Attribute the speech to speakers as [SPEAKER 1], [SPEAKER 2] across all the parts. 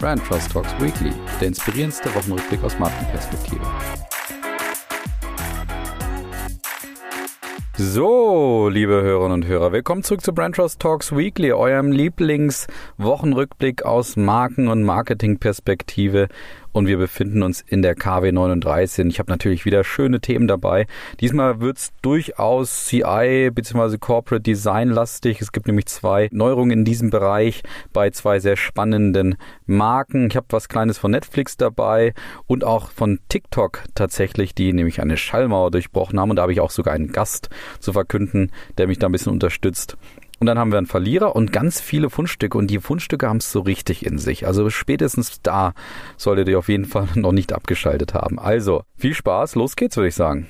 [SPEAKER 1] Brand Trust Talks Weekly, der inspirierendste Wochenrückblick aus Markenperspektive. So, liebe Hörerinnen und Hörer, willkommen zurück zu Brand Trust Talks Weekly, eurem Lieblingswochenrückblick aus Marken- und Marketingperspektive und wir befinden uns in der KW 39. Ich habe natürlich wieder schöne Themen dabei. Diesmal wird es durchaus CI bzw. Corporate Design lastig. Es gibt nämlich zwei Neuerungen in diesem Bereich bei zwei sehr spannenden Marken. Ich habe was Kleines von Netflix dabei und auch von TikTok tatsächlich, die nämlich eine Schallmauer durchbrochen haben. Und da habe ich auch sogar einen Gast zu verkünden, der mich da ein bisschen unterstützt. Und dann haben wir einen Verlierer und ganz viele Fundstücke. Und die Fundstücke haben es so richtig in sich. Also spätestens da solltet ihr auf jeden Fall noch nicht abgeschaltet haben. Also viel Spaß, los geht's, würde ich sagen.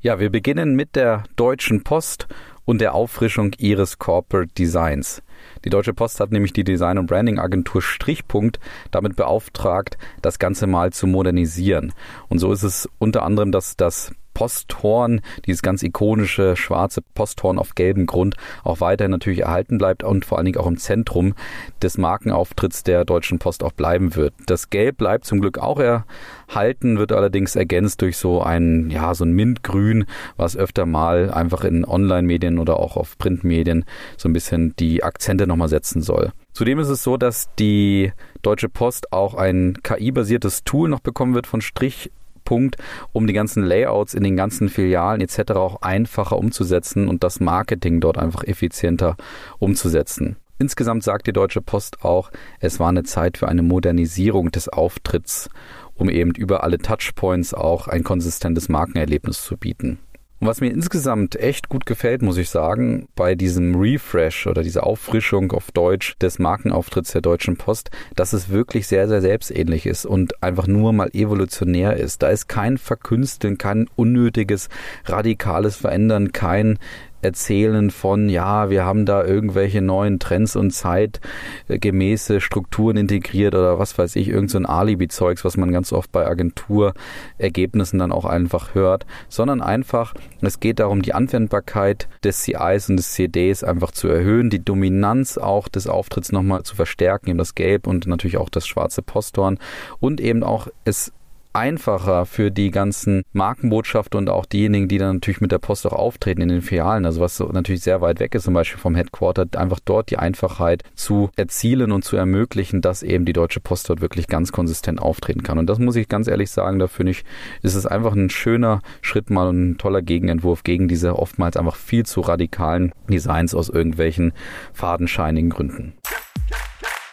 [SPEAKER 1] Ja, wir beginnen mit der Deutschen Post und der Auffrischung ihres Corporate Designs. Die Deutsche Post hat nämlich die Design- und Branding-Agentur Strichpunkt damit beauftragt, das Ganze mal zu modernisieren. Und so ist es unter anderem, dass das Posthorn, dieses ganz ikonische schwarze Posthorn auf gelbem Grund, auch weiterhin natürlich erhalten bleibt und vor allen Dingen auch im Zentrum des Markenauftritts der Deutschen Post auch bleiben wird. Das Gelb bleibt zum Glück auch erhalten, wird allerdings ergänzt durch so ein, ja, so ein Mintgrün, was öfter mal einfach in Online-Medien oder auch auf Printmedien so ein bisschen die Akzente nochmal setzen soll. Zudem ist es so, dass die Deutsche Post auch ein KI-basiertes Tool noch bekommen wird von Strich Punkt, um die ganzen Layouts in den ganzen Filialen etc. auch einfacher umzusetzen und das Marketing dort einfach effizienter umzusetzen. Insgesamt sagt die Deutsche Post auch, es war eine Zeit für eine Modernisierung des Auftritts, um eben über alle Touchpoints auch ein konsistentes Markenerlebnis zu bieten. Und was mir insgesamt echt gut gefällt, muss ich sagen, bei diesem Refresh oder dieser Auffrischung auf Deutsch des Markenauftritts der Deutschen Post, dass es wirklich sehr, sehr selbstähnlich ist und einfach nur mal evolutionär ist. Da ist kein Verkünsteln, kein unnötiges, radikales Verändern, kein erzählen von, ja, wir haben da irgendwelche neuen Trends und zeitgemäße Strukturen integriert oder was weiß ich, irgend so Alibi-Zeugs, was man ganz oft bei Agenturergebnissen dann auch einfach hört, sondern einfach, es geht darum, die Anwendbarkeit des CIs und des CDs einfach zu erhöhen, die Dominanz auch des Auftritts nochmal zu verstärken, eben das Gelb und natürlich auch das schwarze Posthorn und eben auch es einfacher für die ganzen Markenbotschafter und auch diejenigen, die dann natürlich mit der Post auch auftreten in den Filialen, also was natürlich sehr weit weg ist, zum Beispiel vom Headquarter, einfach dort die Einfachheit zu erzielen und zu ermöglichen, dass eben die Deutsche Post dort wirklich ganz konsistent auftreten kann. Und das muss ich ganz ehrlich sagen, da finde ich, ist es einfach ein schöner Schritt mal und ein toller Gegenentwurf gegen diese oftmals einfach viel zu radikalen Designs aus irgendwelchen fadenscheinigen Gründen.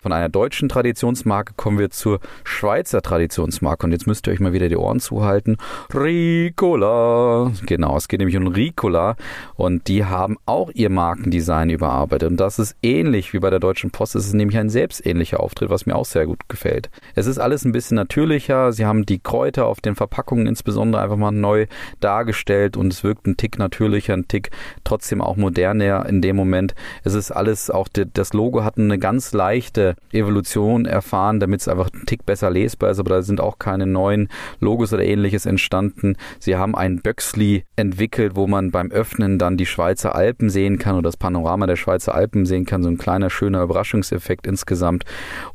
[SPEAKER 1] Von einer deutschen Traditionsmarke kommen wir zur Schweizer Traditionsmarke. Und jetzt müsst ihr euch mal wieder die Ohren zuhalten. Ricola. Genau, es geht nämlich um Ricola. Und die haben auch ihr Markendesign überarbeitet. Und das ist ähnlich wie bei der Deutschen Post. Es ist nämlich ein selbstähnlicher Auftritt, was mir auch sehr gut gefällt. Es ist alles ein bisschen natürlicher. Sie haben die Kräuter auf den Verpackungen insbesondere einfach mal neu dargestellt. Und es wirkt ein Tick natürlicher, ein Tick trotzdem auch moderner in dem Moment. Es ist alles, auch das Logo hat eine ganz leichte Evolution erfahren, damit es einfach einen Tick besser lesbar ist, aber da sind auch keine neuen Logos oder ähnliches entstanden. Sie haben ein Böxli entwickelt, wo man beim Öffnen dann die Schweizer Alpen sehen kann oder das Panorama der Schweizer Alpen sehen kann, so ein kleiner schöner Überraschungseffekt insgesamt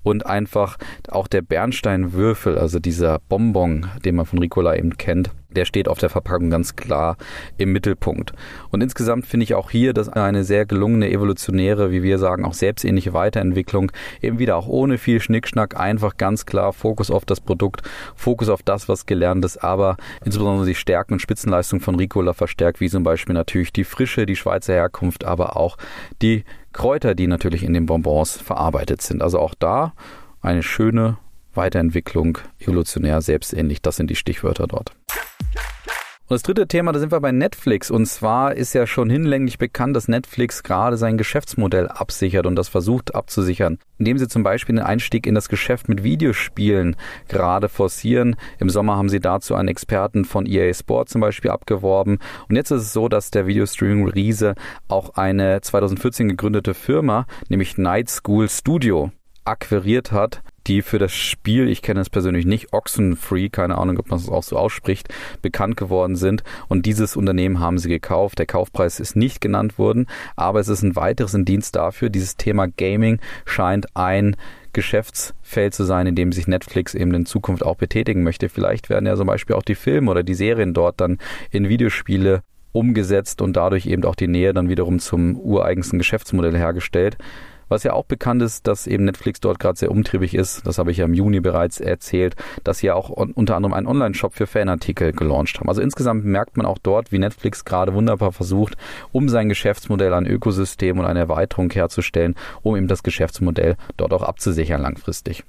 [SPEAKER 1] und einfach auch der Bernsteinwürfel, also dieser Bonbon, den man von Ricola eben kennt, der steht auf der Verpackung ganz klar im Mittelpunkt. Und insgesamt finde ich auch hier, dass eine sehr gelungene evolutionäre, wie wir sagen, auch selbstähnliche Weiterentwicklung, eben wieder auch ohne viel Schnickschnack, einfach ganz klar Fokus auf das Produkt, Fokus auf das, was gelernt ist, aber insbesondere die Stärken und Spitzenleistung von Ricola verstärkt, wie zum Beispiel natürlich die Frische, die Schweizer Herkunft, aber auch die Kräuter, die natürlich in den Bonbons verarbeitet sind. Also auch da eine schöne Weiterentwicklung, evolutionär, selbstähnlich, das sind die Stichwörter dort. Und das dritte Thema, da sind wir bei Netflix. Und zwar ist ja schon hinlänglich bekannt, dass Netflix gerade sein Geschäftsmodell absichert und das versucht abzusichern, indem sie zum Beispiel den Einstieg in das Geschäft mit Videospielen gerade forcieren. Im Sommer haben sie dazu einen Experten von EA Sport zum Beispiel abgeworben. Und jetzt ist es so, dass der Videostreaming-Riese auch eine 2014 gegründete Firma, nämlich Night School Studio, akquiriert hat, die für das Spiel, ich kenne es persönlich nicht, Oxenfree, keine Ahnung, ob man es auch so ausspricht, bekannt geworden sind. Und dieses Unternehmen haben sie gekauft. Der Kaufpreis ist nicht genannt worden, aber es ist ein weiteres Indienst dafür. Dieses Thema Gaming scheint ein Geschäftsfeld zu sein, in dem sich Netflix eben in Zukunft auch betätigen möchte. Vielleicht werden ja zum Beispiel auch die Filme oder die Serien dort dann in Videospiele umgesetzt und dadurch eben auch die Nähe dann wiederum zum ureigensten Geschäftsmodell hergestellt. Was ja auch bekannt ist, dass eben Netflix dort gerade sehr umtriebig ist, das habe ich ja im Juni bereits erzählt, dass sie ja auch unter anderem einen Online-Shop für Fanartikel gelauncht haben. Also insgesamt merkt man auch dort, wie Netflix gerade wunderbar versucht, um sein Geschäftsmodell ein Ökosystem und eine Erweiterung herzustellen, um eben das Geschäftsmodell dort auch abzusichern langfristig.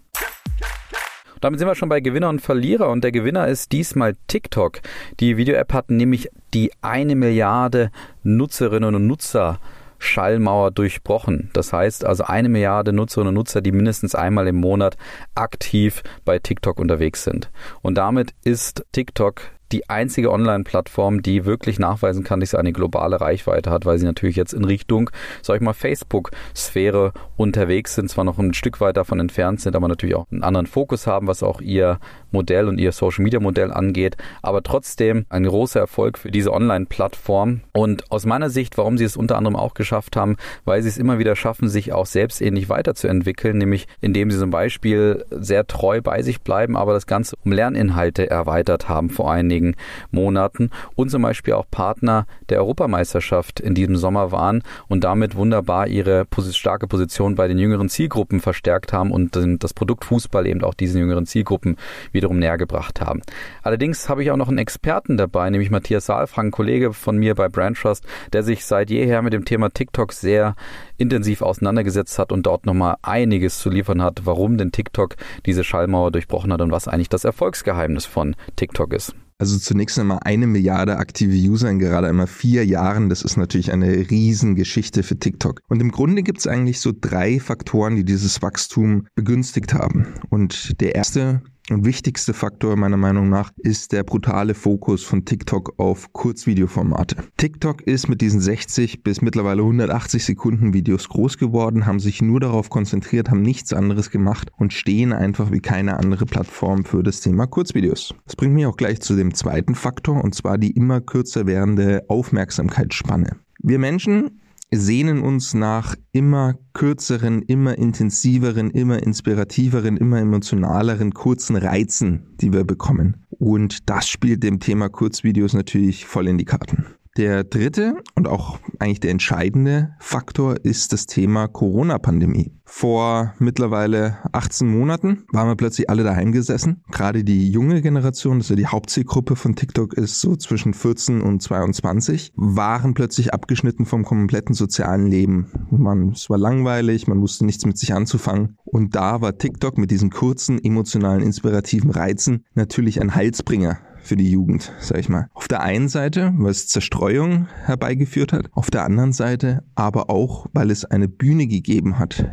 [SPEAKER 1] Damit sind wir schon bei Gewinner und Verlierer und der Gewinner ist diesmal TikTok. Die Video-App hat nämlich die eine Milliarde Nutzerinnen und Nutzer Schallmauer durchbrochen. Das heißt also eine Milliarde Nutzerinnen und Nutzer, die mindestens einmal im Monat aktiv bei TikTok unterwegs sind. Und damit ist TikTok die einzige Online-Plattform, die wirklich nachweisen kann, dass sie eine globale Reichweite hat, weil sie natürlich jetzt in Richtung, sag ich mal, Facebook-Sphäre unterwegs sind, zwar noch ein Stück weit davon entfernt sind, aber natürlich auch einen anderen Fokus haben, was auch ihr Modell und ihr Social Media Modell angeht, aber trotzdem ein großer Erfolg für diese Online-Plattform. Und aus meiner Sicht, warum sie es unter anderem auch geschafft haben, weil sie es immer wieder schaffen, sich auch selbst ähnlich weiterzuentwickeln, nämlich indem sie zum Beispiel sehr treu bei sich bleiben, aber das Ganze um Lerninhalte erweitert haben vor einigen Monaten und zum Beispiel auch Partner der Europameisterschaft in diesem Sommer waren und damit wunderbar ihre starke Position bei den jüngeren Zielgruppen verstärkt haben und das Produkt Fußball eben auch diesen jüngeren Zielgruppen wieder wiederum näher gebracht haben. Allerdings habe ich auch noch einen Experten dabei, nämlich Matthias Saalfrank, Kollege von mir bei Brand Trust, der sich seit jeher mit dem Thema TikTok sehr intensiv auseinandergesetzt hat und dort nochmal einiges zu liefern hat, warum denn TikTok diese Schallmauer durchbrochen hat und was eigentlich das Erfolgsgeheimnis von TikTok ist.
[SPEAKER 2] Also zunächst einmal eine Milliarde aktive User in gerade einmal vier Jahren. Das ist natürlich eine Riesengeschichte für TikTok. Und im Grunde gibt es eigentlich so drei Faktoren, die dieses Wachstum begünstigt haben. Und der erste und wichtigste Faktor meiner Meinung nach ist der brutale Fokus von TikTok auf Kurzvideoformate. TikTok ist mit diesen 60 bis mittlerweile 180 Sekunden Videos groß geworden, haben sich nur darauf konzentriert, haben nichts anderes gemacht und stehen einfach wie keine andere Plattform für das Thema Kurzvideos. Das bringt mich auch gleich zu dem zweiten Faktor und zwar die immer kürzer werdende Aufmerksamkeitsspanne. Wir Menschen sehnen uns nach immer kürzeren, immer intensiveren, immer inspirativeren, immer emotionaleren, kurzen Reizen, die wir bekommen. Und das spielt dem Thema Kurzvideos natürlich voll in die Karten. Der dritte und auch eigentlich der entscheidende Faktor ist das Thema Corona-Pandemie. Vor mittlerweile 18 Monaten waren wir plötzlich alle daheim gesessen. Gerade die junge Generation, also die Hauptzielgruppe von TikTok ist so zwischen 14 und 22, waren plötzlich abgeschnitten vom kompletten sozialen Leben. Man, es war langweilig, man wusste nichts mit sich anzufangen. Und da war TikTok mit diesen kurzen, emotionalen, inspirativen Reizen natürlich ein Heilsbringer für die Jugend, sag ich mal. Auf der einen Seite, weil es Zerstreuung herbeigeführt hat, auf der anderen Seite aber auch, weil es eine Bühne gegeben hat,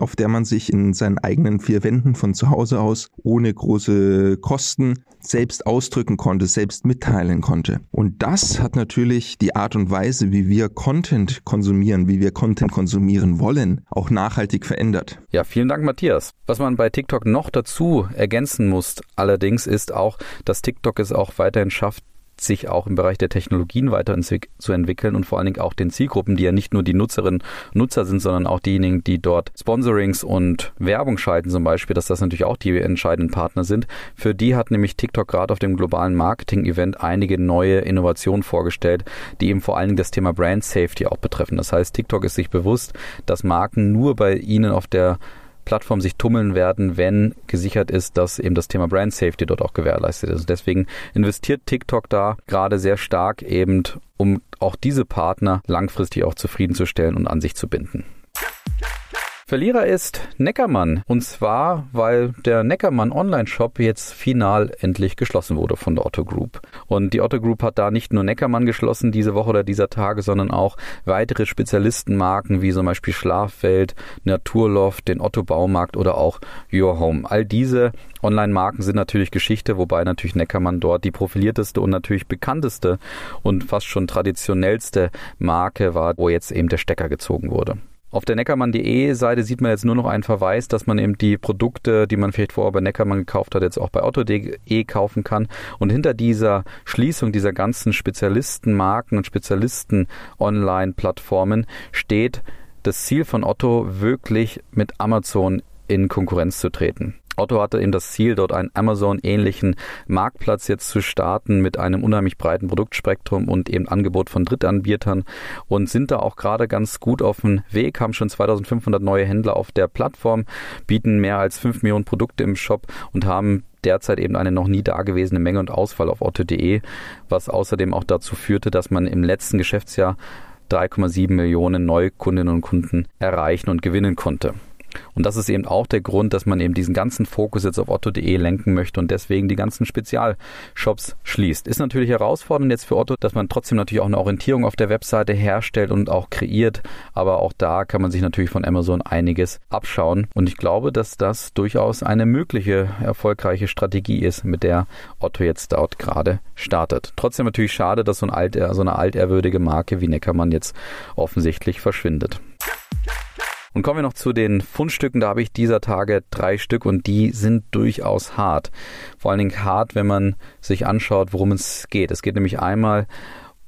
[SPEAKER 2] auf der man sich in seinen eigenen vier Wänden von zu Hause aus ohne große Kosten selbst ausdrücken konnte, selbst mitteilen konnte. Und das hat natürlich die Art und Weise, wie wir Content konsumieren, wie wir Content konsumieren wollen, auch nachhaltig verändert.
[SPEAKER 1] Ja, vielen Dank, Matthias. Was man bei TikTok noch dazu ergänzen muss, allerdings ist auch, dass TikTok es auch weiterhin schafft, sich auch im Bereich der Technologien weiterzuentwickeln und vor allen Dingen auch den Zielgruppen, die ja nicht nur die Nutzerinnen und Nutzer sind, sondern auch diejenigen, die dort Sponsorings und Werbung schalten zum Beispiel, dass das natürlich auch die entscheidenden Partner sind. Für die hat nämlich TikTok gerade auf dem globalen Marketing-Event einige neue Innovationen vorgestellt, die eben vor allen Dingen das Thema Brand Safety auch betreffen. Das heißt, TikTok ist sich bewusst, dass Marken nur bei ihnen auf der Plattform sich tummeln werden, wenn gesichert ist, dass eben das Thema Brand Safety dort auch gewährleistet ist. Deswegen investiert TikTok da gerade sehr stark eben, um auch diese Partner langfristig auch zufriedenzustellen und an sich zu binden. Verlierer ist Neckermann. Und zwar, weil der Neckermann Online-Shop jetzt final endlich geschlossen wurde von der Otto Group. Und die Otto Group hat da nicht nur Neckermann geschlossen diese Woche oder dieser Tage, sondern auch weitere Spezialistenmarken wie zum Beispiel Schlafwelt, Naturloft, den Otto Baumarkt oder auch Your Home. All diese Online-Marken sind natürlich Geschichte, wobei natürlich Neckermann dort die profilierteste und natürlich bekannteste und fast schon traditionellste Marke war, wo jetzt eben der Stecker gezogen wurde. Auf der neckermann.de Seite sieht man jetzt nur noch einen Verweis, dass man eben die Produkte, die man vielleicht vorher bei Neckermann gekauft hat, jetzt auch bei otto.de kaufen kann. Und hinter dieser Schließung dieser ganzen Spezialistenmarken und Spezialisten-Online-Plattformen steht das Ziel von Otto wirklich mit Amazon in Konkurrenz zu treten. Otto hatte eben das Ziel, dort einen Amazon-ähnlichen Marktplatz jetzt zu starten mit einem unheimlich breiten Produktspektrum und eben Angebot von Drittanbietern und sind da auch gerade ganz gut auf dem Weg, haben schon 2500 neue Händler auf der Plattform, bieten mehr als 5 Millionen Produkte im Shop und haben derzeit eben eine noch nie dagewesene Menge und Ausfall auf otto.de, was außerdem auch dazu führte, dass man im letzten Geschäftsjahr 3,7 Millionen Neukundinnen und Kunden erreichen und gewinnen konnte. Und das ist eben auch der Grund, dass man eben diesen ganzen Fokus jetzt auf otto.de lenken möchte und deswegen die ganzen Spezialshops schließt. Ist natürlich herausfordernd jetzt für Otto, dass man trotzdem natürlich auch eine Orientierung auf der Webseite herstellt und auch kreiert. Aber auch da kann man sich natürlich von Amazon einiges abschauen. Und ich glaube, dass das durchaus eine mögliche erfolgreiche Strategie ist, mit der Otto jetzt dort gerade startet. Trotzdem natürlich schade, dass so, ein alt, so eine altehrwürdige Marke wie Neckermann jetzt offensichtlich verschwindet. Und kommen wir noch zu den Fundstücken. Da habe ich dieser Tage drei Stück und die sind durchaus hart. Vor allen Dingen hart, wenn man sich anschaut, worum es geht. Es geht nämlich einmal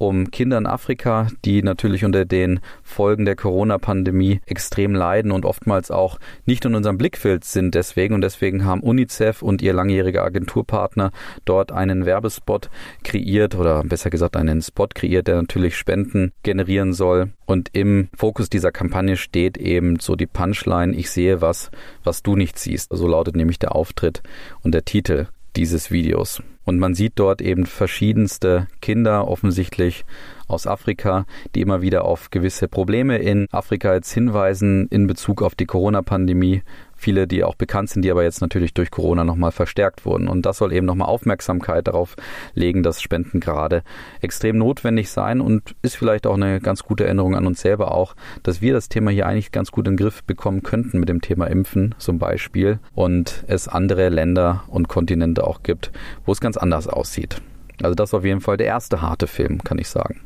[SPEAKER 1] um Kinder in Afrika, die natürlich unter den Folgen der Corona-Pandemie extrem leiden und oftmals auch nicht in unserem Blickfeld sind deswegen. Und deswegen haben UNICEF und ihr langjähriger Agenturpartner dort einen Werbespot kreiert oder besser gesagt einen Spot kreiert, der natürlich Spenden generieren soll. Und im Fokus dieser Kampagne steht eben so die Punchline, ich sehe was, was du nicht siehst. So lautet nämlich der Auftritt und der Titel dieses Videos. Und man sieht dort eben verschiedenste Kinder, offensichtlich aus Afrika, die immer wieder auf gewisse Probleme in Afrika jetzt hinweisen in Bezug auf die Corona-Pandemie, viele, die auch bekannt sind, die aber jetzt natürlich durch Corona nochmal verstärkt wurden. Und das soll eben nochmal Aufmerksamkeit darauf legen, dass Spenden gerade extrem notwendig sein und ist vielleicht auch eine ganz gute Erinnerung an uns selber auch, dass wir das Thema hier eigentlich ganz gut in den Griff bekommen könnten mit dem Thema Impfen zum Beispiel und es andere Länder und Kontinente auch gibt, wo es ganz anders aussieht. Also das ist auf jeden Fall der erste harte Film, kann ich sagen.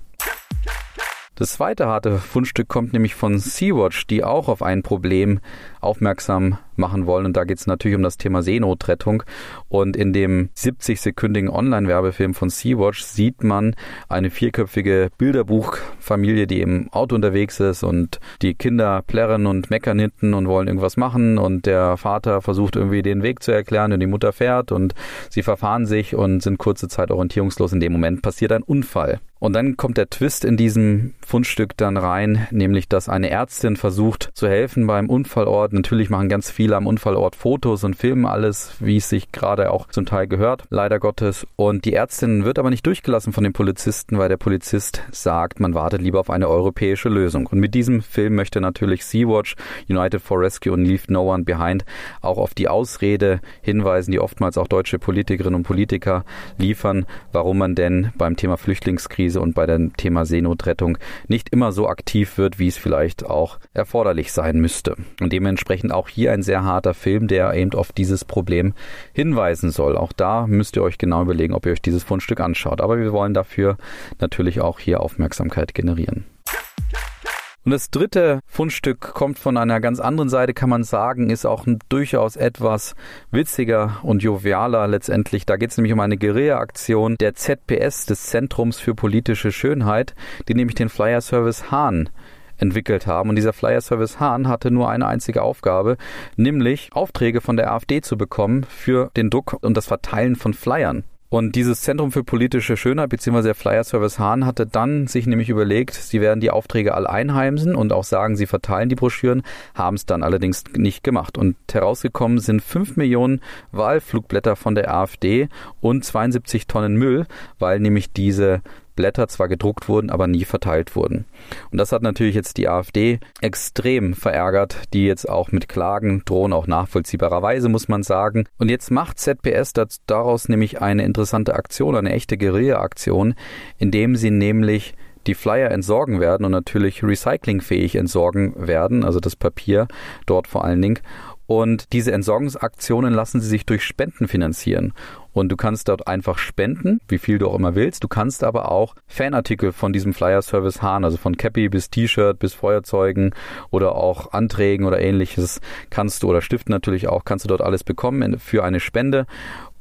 [SPEAKER 1] Das zweite harte Fundstück kommt nämlich von Sea-Watch, die auch auf ein Problem aufmerksam machen wollen. Und da geht es natürlich um das Thema Seenotrettung. Und in dem 70-sekündigen Online-Werbefilm von Sea-Watch sieht man eine vierköpfige Bilderbuchfamilie, die im Auto unterwegs ist und die Kinder plärren und meckern hinten und wollen irgendwas machen. Und der Vater versucht irgendwie den Weg zu erklären und die Mutter fährt und sie verfahren sich und sind kurze Zeit orientierungslos. In dem Moment passiert ein Unfall. Und dann kommt der Twist in diesem Fundstück dann rein, nämlich dass eine Ärztin versucht zu helfen beim Unfallort. Natürlich machen ganz viele am Unfallort Fotos und filmen alles, wie es sich gerade auch zum Teil gehört, leider Gottes. Und die Ärztin wird aber nicht durchgelassen von den Polizisten, weil der Polizist sagt, man wartet lieber auf eine europäische Lösung. Und mit diesem Film möchte natürlich Sea-Watch, United for Rescue und Leave No One Behind auch auf die Ausrede hinweisen, die oftmals auch deutsche Politikerinnen und Politiker liefern, warum man denn beim Thema Flüchtlingskrise und bei dem Thema Seenotrettung nicht immer so aktiv wird, wie es vielleicht auch erforderlich sein müsste. Und dementsprechend auch hier ein sehr harter Film, der eben auf dieses Problem hinweisen soll. Auch da müsst ihr euch genau überlegen, ob ihr euch dieses Fundstück anschaut. Aber wir wollen dafür natürlich auch hier Aufmerksamkeit generieren. Und das dritte Fundstück kommt von einer ganz anderen Seite, kann man sagen, ist auch durchaus etwas witziger und jovialer letztendlich. Da geht es nämlich um eine Guerilla-Aktion der ZPS, des Zentrums für politische Schönheit, die nämlich den Flyer-Service Hahn entwickelt haben. Und dieser Flyer Service Hahn hatte nur eine einzige Aufgabe, nämlich Aufträge von der AfD zu bekommen für den Druck und das Verteilen von Flyern. Und dieses Zentrum für politische Schönheit bzw. der Flyer Service Hahn hatte dann sich nämlich überlegt, sie werden die Aufträge alle einheimsen und auch sagen, sie verteilen die Broschüren, haben es dann allerdings nicht gemacht. Und herausgekommen sind 5 Millionen Wahlflugblätter von der AfD und 72 Tonnen Müll, weil nämlich diese Blätter zwar gedruckt wurden, aber nie verteilt wurden. Und das hat natürlich jetzt die AfD extrem verärgert, die jetzt auch mit Klagen drohen, auch nachvollziehbarerweise muss man sagen. Und jetzt macht ZPS daraus nämlich eine interessante Aktion, eine echte Guerilla-Aktion, indem sie nämlich die Flyer entsorgen werden und natürlich recyclingfähig entsorgen werden, also das Papier dort vor allen Dingen Und diese Entsorgungsaktionen lassen sie sich durch Spenden finanzieren. Und du kannst dort einfach spenden, wie viel du auch immer willst. Du kannst aber auch Fanartikel von diesem Flyer-Service haben, also von Cappy bis T-Shirt bis Feuerzeugen oder auch Anträgen oder ähnliches kannst du oder Stiften natürlich auch, kannst du dort alles bekommen für eine Spende.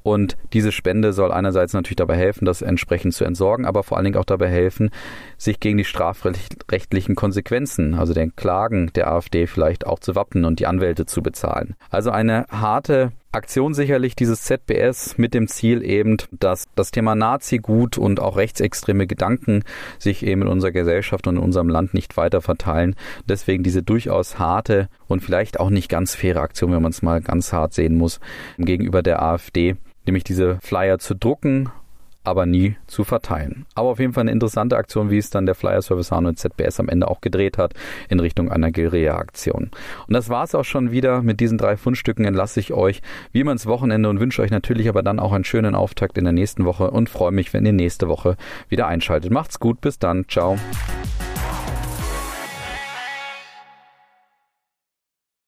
[SPEAKER 1] Und diese Spende soll einerseits natürlich dabei helfen, das entsprechend zu entsorgen, aber vor allen Dingen auch dabei helfen, sich gegen die strafrechtlichen Konsequenzen, also den Klagen der AfD vielleicht auch zu wappnen und die Anwälte zu bezahlen. Also eine harte Aktion sicherlich dieses ZBS mit dem Ziel eben, dass das Thema Nazi-Gut und auch rechtsextreme Gedanken sich eben in unserer Gesellschaft und in unserem Land nicht weiter verteilen. Deswegen diese durchaus harte und vielleicht auch nicht ganz faire Aktion, wenn man es mal ganz hart sehen muss, gegenüber der AfD nämlich diese Flyer zu drucken, aber nie zu verteilen. Aber auf jeden Fall eine interessante Aktion, wie es dann der Flyer Service Hanau und ZBS am Ende auch gedreht hat in Richtung einer Guerilla-Aktion. Und das war es auch schon wieder. Mit diesen drei Fundstücken entlasse ich euch wie immer ins Wochenende und wünsche euch natürlich aber dann auch einen schönen Auftakt in der nächsten Woche und freue mich, wenn ihr nächste Woche wieder einschaltet. Macht's gut, bis dann, ciao.